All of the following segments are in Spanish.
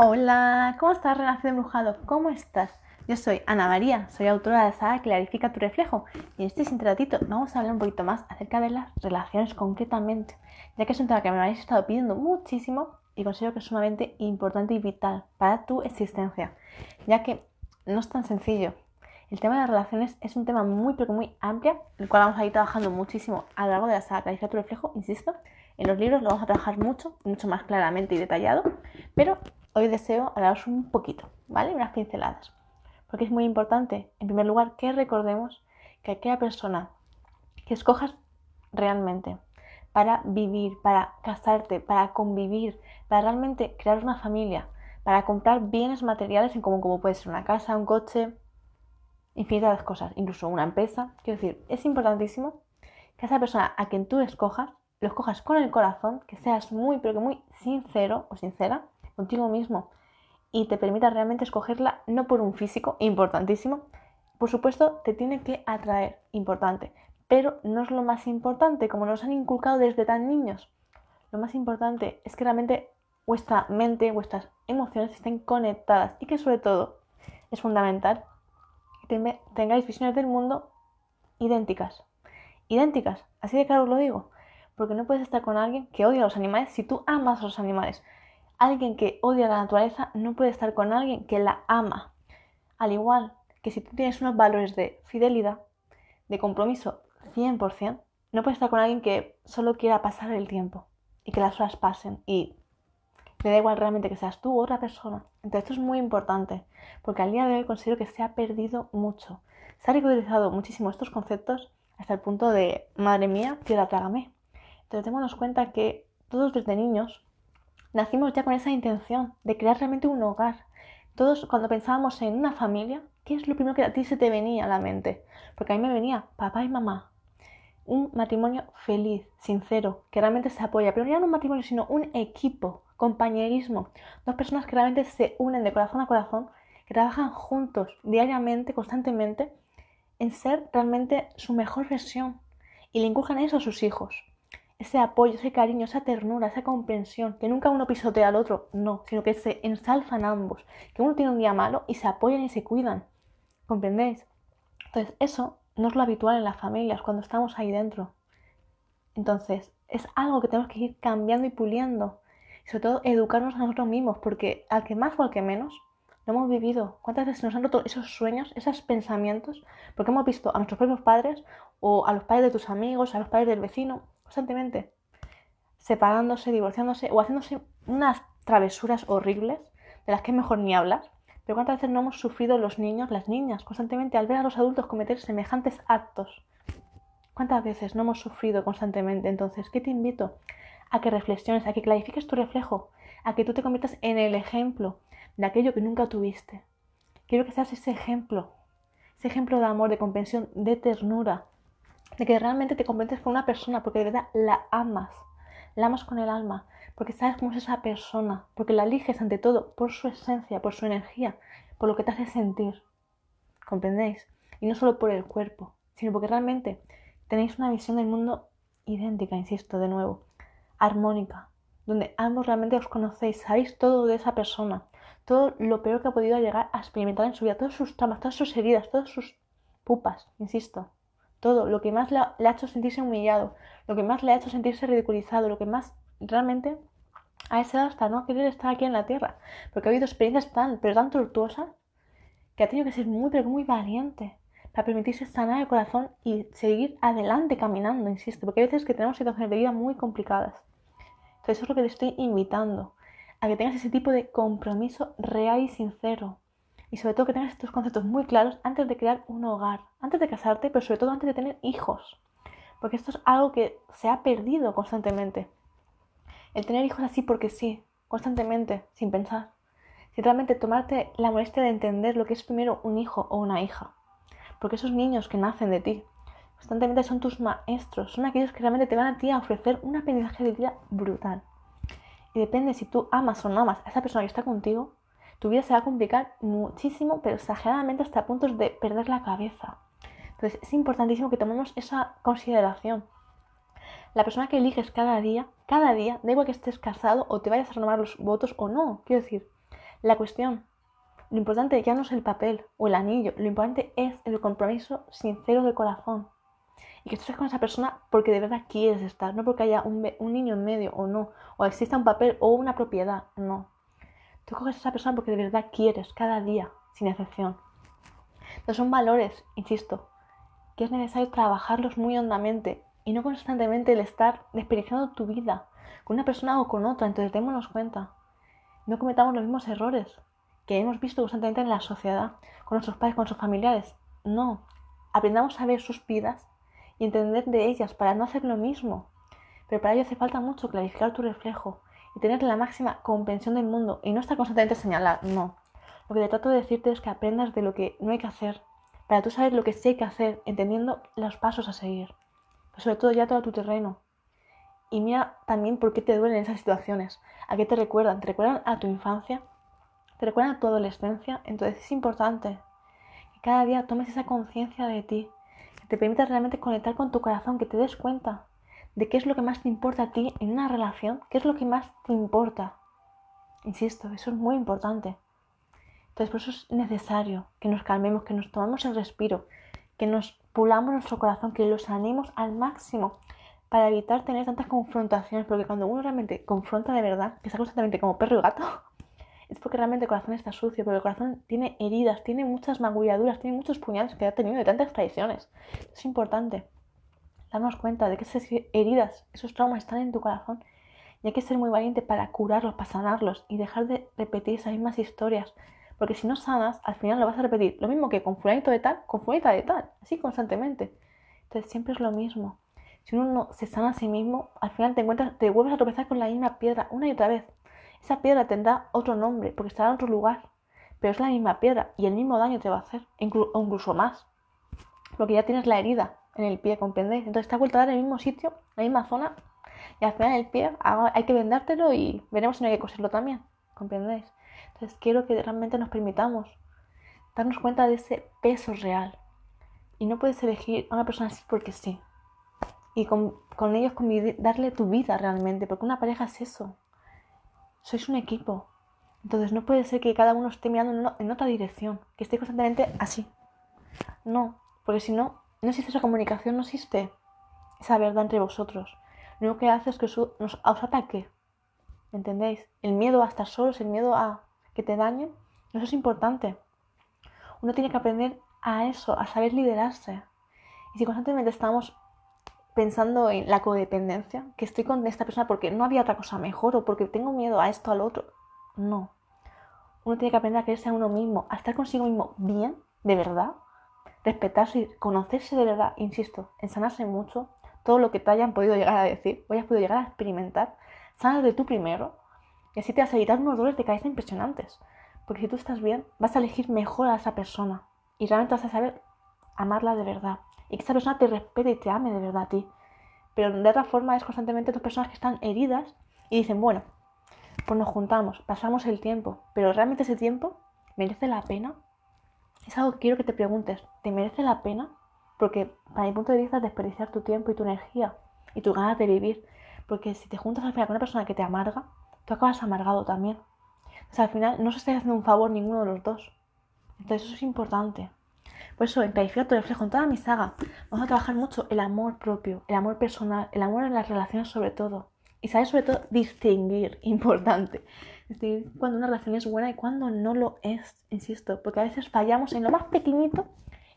Hola, ¿cómo estás, Relación Embrujado? ¿Cómo estás? Yo soy Ana María, soy autora de la saga Clarifica tu reflejo y en este ratito vamos a hablar un poquito más acerca de las relaciones concretamente, ya que es un tema que me habéis estado pidiendo muchísimo y considero que es sumamente importante y vital para tu existencia, ya que no es tan sencillo. El tema de las relaciones es un tema muy pero muy amplio, el cual vamos a ir trabajando muchísimo a lo largo de la saga Clarifica tu reflejo, insisto. En los libros lo vamos a trabajar mucho, mucho más claramente y detallado, pero hoy deseo hablaros un poquito, ¿vale? Unas pinceladas. Porque es muy importante, en primer lugar, que recordemos que aquella persona que escojas realmente para vivir, para casarte, para convivir, para realmente crear una familia, para comprar bienes materiales en común, como puede ser una casa, un coche, infinitas cosas, incluso una empresa. Quiero decir, es importantísimo que esa persona a quien tú escojas, lo escojas con el corazón, que seas muy, pero que muy sincero o sincera contigo mismo y te permita realmente escogerla no por un físico, importantísimo. Por supuesto, te tiene que atraer, importante, pero no es lo más importante, como nos han inculcado desde tan niños. Lo más importante es que realmente vuestra mente, vuestras emociones estén conectadas y que sobre todo es fundamental que tengáis visiones del mundo idénticas. Idénticas, así de claro os lo digo, porque no puedes estar con alguien que odia a los animales si tú amas a los animales. Alguien que odia la naturaleza no puede estar con alguien que la ama. Al igual que si tú tienes unos valores de fidelidad, de compromiso 100%, no puedes estar con alguien que solo quiera pasar el tiempo y que las horas pasen y le da igual realmente que seas tú u otra persona. Entonces esto es muy importante porque al día de hoy considero que se ha perdido mucho. Se ha ridiculizado muchísimo estos conceptos hasta el punto de, madre mía, tierra trágame. Entonces démonos cuenta que todos desde niños nacimos ya con esa intención de crear realmente un hogar. Todos cuando pensábamos en una familia, ¿qué es lo primero que a ti se te venía a la mente? Porque a mí me venía papá y mamá. Un matrimonio feliz, sincero, que realmente se apoya, pero ya no un matrimonio, sino un equipo, compañerismo, dos personas que realmente se unen de corazón a corazón, que trabajan juntos diariamente, constantemente, en ser realmente su mejor versión y le inculcan eso a sus hijos ese apoyo, ese cariño, esa ternura, esa comprensión, que nunca uno pisotea al otro, no, sino que se ensalzan ambos, que uno tiene un día malo y se apoyan y se cuidan. ¿Comprendéis? Entonces, eso no es lo habitual en las familias cuando estamos ahí dentro. Entonces, es algo que tenemos que ir cambiando y puliendo. Y sobre todo, educarnos a nosotros mismos, porque al que más o al que menos, lo hemos vivido. ¿Cuántas veces nos han roto esos sueños, esos pensamientos? Porque hemos visto a nuestros propios padres o a los padres de tus amigos, a los padres del vecino, constantemente separándose, divorciándose o haciéndose unas travesuras horribles de las que es mejor ni hablar. Pero cuántas veces no hemos sufrido los niños, las niñas, constantemente al ver a los adultos cometer semejantes actos. ¿Cuántas veces no hemos sufrido constantemente? Entonces, ¿qué te invito? A que reflexiones, a que clarifiques tu reflejo, a que tú te conviertas en el ejemplo de aquello que nunca tuviste. Quiero que seas ese ejemplo, ese ejemplo de amor, de comprensión, de ternura, de que realmente te conviertes con una persona porque de verdad la amas, la amas con el alma, porque sabes cómo es esa persona, porque la eliges ante todo por su esencia, por su energía, por lo que te hace sentir. ¿Comprendéis? Y no solo por el cuerpo, sino porque realmente tenéis una visión del mundo idéntica, insisto, de nuevo, armónica, donde ambos realmente os conocéis, sabéis todo de esa persona, todo lo peor que ha podido llegar a experimentar en su vida, todas sus traumas, todas sus heridas, todas sus pupas, insisto todo, lo que más le ha, hecho sentirse humillado, lo que más le ha hecho sentirse ridiculizado, lo que más realmente ha deseado hasta no querer estar aquí en la Tierra, porque ha habido experiencias tan, pero tan tortuosas, que ha tenido que ser muy, pero muy valiente para permitirse sanar el corazón y seguir adelante caminando, insisto, porque hay veces que tenemos situaciones de vida muy complicadas. Entonces eso es lo que te estoy invitando, a que tengas ese tipo de compromiso real y sincero, y sobre todo que tengas estos conceptos muy claros antes de crear un hogar, antes de casarte, pero sobre todo antes de tener hijos. Porque esto es algo que se ha perdido constantemente. El tener hijos así porque sí, constantemente, sin pensar. Sin realmente tomarte la molestia de entender lo que es primero un hijo o una hija. Porque esos niños que nacen de ti, constantemente son tus maestros, son aquellos que realmente te van a ti a ofrecer un aprendizaje de vida brutal. Y depende si tú amas o no amas a esa persona que está contigo, tu vida se va a complicar muchísimo, pero exageradamente hasta puntos de perder la cabeza. Entonces es importantísimo que tomemos esa consideración. La persona que eliges cada día, cada día, da igual que estés casado o te vayas a renovar los votos o no, quiero decir, La cuestión, lo importante ya no es el papel o el anillo, lo importante es el compromiso sincero del corazón. Y que estés con esa persona porque de verdad quieres estar, no porque haya un, un niño en medio o no, o exista un papel o una propiedad, no. Tú coges a esa persona porque de verdad quieres, cada día, sin excepción. Entonces son valores, insisto, que es necesario trabajarlos muy hondamente y no constantemente el estar desperdiciando tu vida con una persona o con otra. Entonces démonos cuenta. No cometamos los mismos errores que hemos visto constantemente en la sociedad, con nuestros padres, con nuestros familiares. No. Aprendamos a ver sus vidas y entender de ellas para no hacer lo mismo. Pero para ello hace falta mucho clarificar tu reflejo y tener la máxima comprensión del mundo y no estar constantemente señalar, no. Lo que te trato de decirte es que aprendas de lo que no hay que hacer para tú saber lo que sí hay que hacer, entendiendo los pasos a seguir. Sobre todo ya todo tu terreno. Y mira también por qué te duelen esas situaciones, a qué te recuerdan, te recuerdan a tu infancia, te recuerdan a tu adolescencia, entonces es importante que cada día tomes esa conciencia de ti, que te permita realmente conectar con tu corazón, que te des cuenta de qué es lo que más te importa a ti en una relación, qué es lo que más te importa. Insisto, eso es muy importante. Entonces, por eso es necesario que nos calmemos, que nos tomemos el respiro, que nos pulamos nuestro corazón, que lo sanemos al máximo para evitar tener tantas confrontaciones, porque cuando uno realmente confronta de verdad, que está constantemente como perro y gato, es porque realmente el corazón está sucio, porque el corazón tiene heridas, tiene muchas magulladuras, tiene muchos puñales que ha tenido de tantas traiciones. Es importante darnos cuenta de que esas heridas, esos traumas están en tu corazón y hay que ser muy valiente para curarlos, para sanarlos y dejar de repetir esas mismas historias porque si no sanas, al final lo vas a repetir. Lo mismo que con fulanito de tal, con fulanita de tal, así constantemente. Entonces siempre es lo mismo. Si uno no se sana a sí mismo, al final te encuentras, te vuelves a tropezar con la misma piedra una y otra vez. Esa piedra tendrá otro nombre, porque estará en otro lugar. Pero es la misma piedra y el mismo daño te va a hacer, o incluso más. Porque ya tienes la herida en el pie, ¿comprendéis? Entonces te vuelto a dar en el mismo sitio, la misma zona, y al final el pie hay que vendértelo y veremos si no hay que coserlo también, ¿comprendéis? Entonces quiero que realmente nos permitamos darnos cuenta de ese peso real. Y no puedes elegir a una persona así porque sí. Y con, ellos darle tu vida realmente, porque una pareja es eso. Sois un equipo. Entonces no puede ser que cada uno esté mirando en, otra dirección, que esté constantemente así. No, porque si no, no existe esa comunicación, no existe esa verdad entre vosotros. Lo único que hace es que os, os ataque. ¿Entendéis? El miedo a estar solos, el miedo a que te dañen, eso es importante. Uno tiene que aprender a eso, a saber liderarse. Y si constantemente estamos pensando en la codependencia, que estoy con esta persona porque no había otra cosa mejor o porque tengo miedo a esto, al otro, no. Uno tiene que aprender a quererse a uno mismo, a estar consigo mismo bien, de verdad, respetarse y conocerse de verdad, insisto, en sanarse mucho, todo lo que te hayan podido llegar a decir o hayas podido llegar a experimentar, de tú primero y así te vas a evitar unos dolores de cabeza impresionantes. Porque si tú estás bien, vas a elegir mejor a esa persona. Y realmente vas a saber amarla de verdad. Y que esa persona te respete y te ame de verdad a ti. Pero de otra forma es constantemente dos personas que están heridas y dicen, bueno, pues nos juntamos, pasamos el tiempo. Pero realmente ese tiempo merece la pena. Es algo que quiero que te preguntes. ¿Te merece la pena? Porque para mi punto de vista es desperdiciar tu tiempo y tu energía y tu ganas de vivir. Porque si te juntas al final con una persona que te amarga, tú acabas amargado también. O sea, al final no se está haciendo un favor ninguno de los dos. Entonces eso es importante. Por eso, en Clarifica tu reflejo, en toda mi saga, vamos a trabajar mucho el amor propio, el amor personal, el amor en las relaciones sobre todo. Y saber sobre todo distinguir, importante. Distinguir cuando una relación es buena y cuando no lo es, insisto. Porque a veces fallamos en lo más pequeñito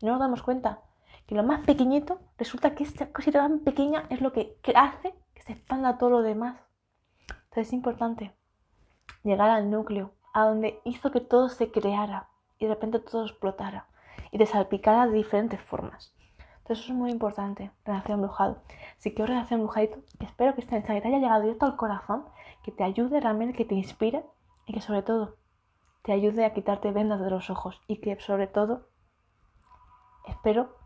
y no nos damos cuenta que lo más pequeñito resulta que esta cosita tan pequeña es lo que hace que se expanda todo lo demás. Entonces es importante llegar al núcleo, a donde hizo que todo se creara y de repente todo explotara y te salpicara de diferentes formas. Eso es muy importante, relación brujado. Si quiero relación brujadito, espero que este mensaje te haya llegado directo al corazón, que te ayude realmente, que te inspire y que sobre todo te ayude a quitarte vendas de los ojos y que sobre todo espero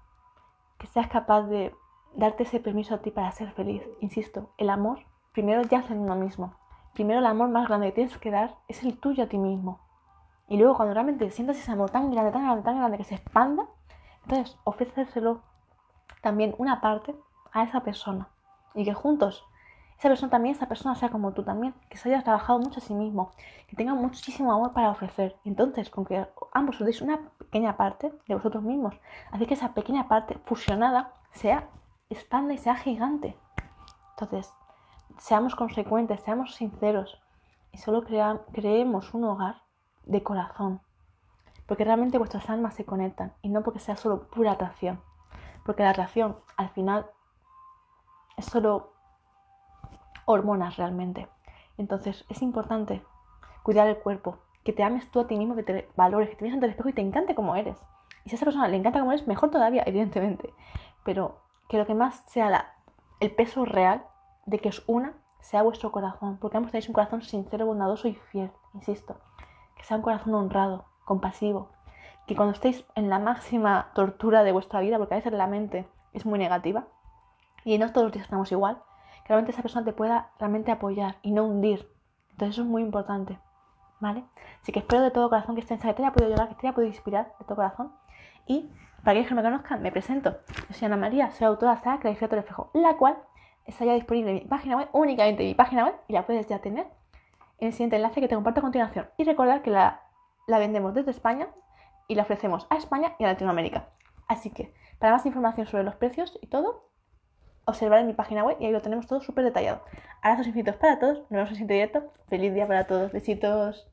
que seas capaz de darte ese permiso a ti para ser feliz. Insisto, el amor primero yace en uno mismo. Primero el amor más grande que tienes que dar es el tuyo a ti mismo. Y luego cuando realmente sientas ese amor tan grande, tan grande, tan grande que se expanda, entonces ofréceselo también una parte a esa persona. Y que juntos esa persona también, esa persona sea como tú también, que se haya trabajado mucho a sí mismo, que tenga muchísimo amor para ofrecer. Entonces, con que ambos os deis una pequeña parte de vosotros mismos, así que esa pequeña parte fusionada sea, expanda y sea gigante. Entonces, seamos consecuentes, seamos sinceros y solo creemos un hogar de corazón, porque realmente vuestras almas se conectan y no porque sea solo pura atracción, porque la atracción al final es solo hormonas realmente. Entonces es importante cuidar el cuerpo, que te ames tú a ti mismo, que te valores, que te veas ante el espejo y te encante como eres. Y si a esa persona le encanta como eres, mejor todavía, evidentemente. Pero que lo que más sea el peso real de que os una sea vuestro corazón, porque ambos tenéis un corazón sincero, bondadoso y fiel, insisto. Que sea un corazón honrado, compasivo. Que cuando estéis en la máxima tortura de vuestra vida, porque a veces la mente es muy negativa, y no todos los días estamos igual, que realmente esa persona te pueda realmente apoyar y no hundir. Entonces eso es muy importante, ¿vale? Así que espero de todo corazón que estén que te haya podido llorar, que te haya podido inspirar de todo corazón. Y para aquellos que me conozcan, me presento. Yo soy Ana María, soy autora de saga tu Reflejo, la cual está ya disponible en mi página web, únicamente en mi página web, y la puedes ya tener en el siguiente enlace que te comparto a continuación. Y recordar que la, la vendemos desde España y la ofrecemos a España y a Latinoamérica. Así que, para más información sobre los precios y todo, observar en mi página web y ahí lo tenemos todo súper detallado. Abrazos infinitos para todos, nos vemos en el siguiente directo. Feliz día para todos, besitos.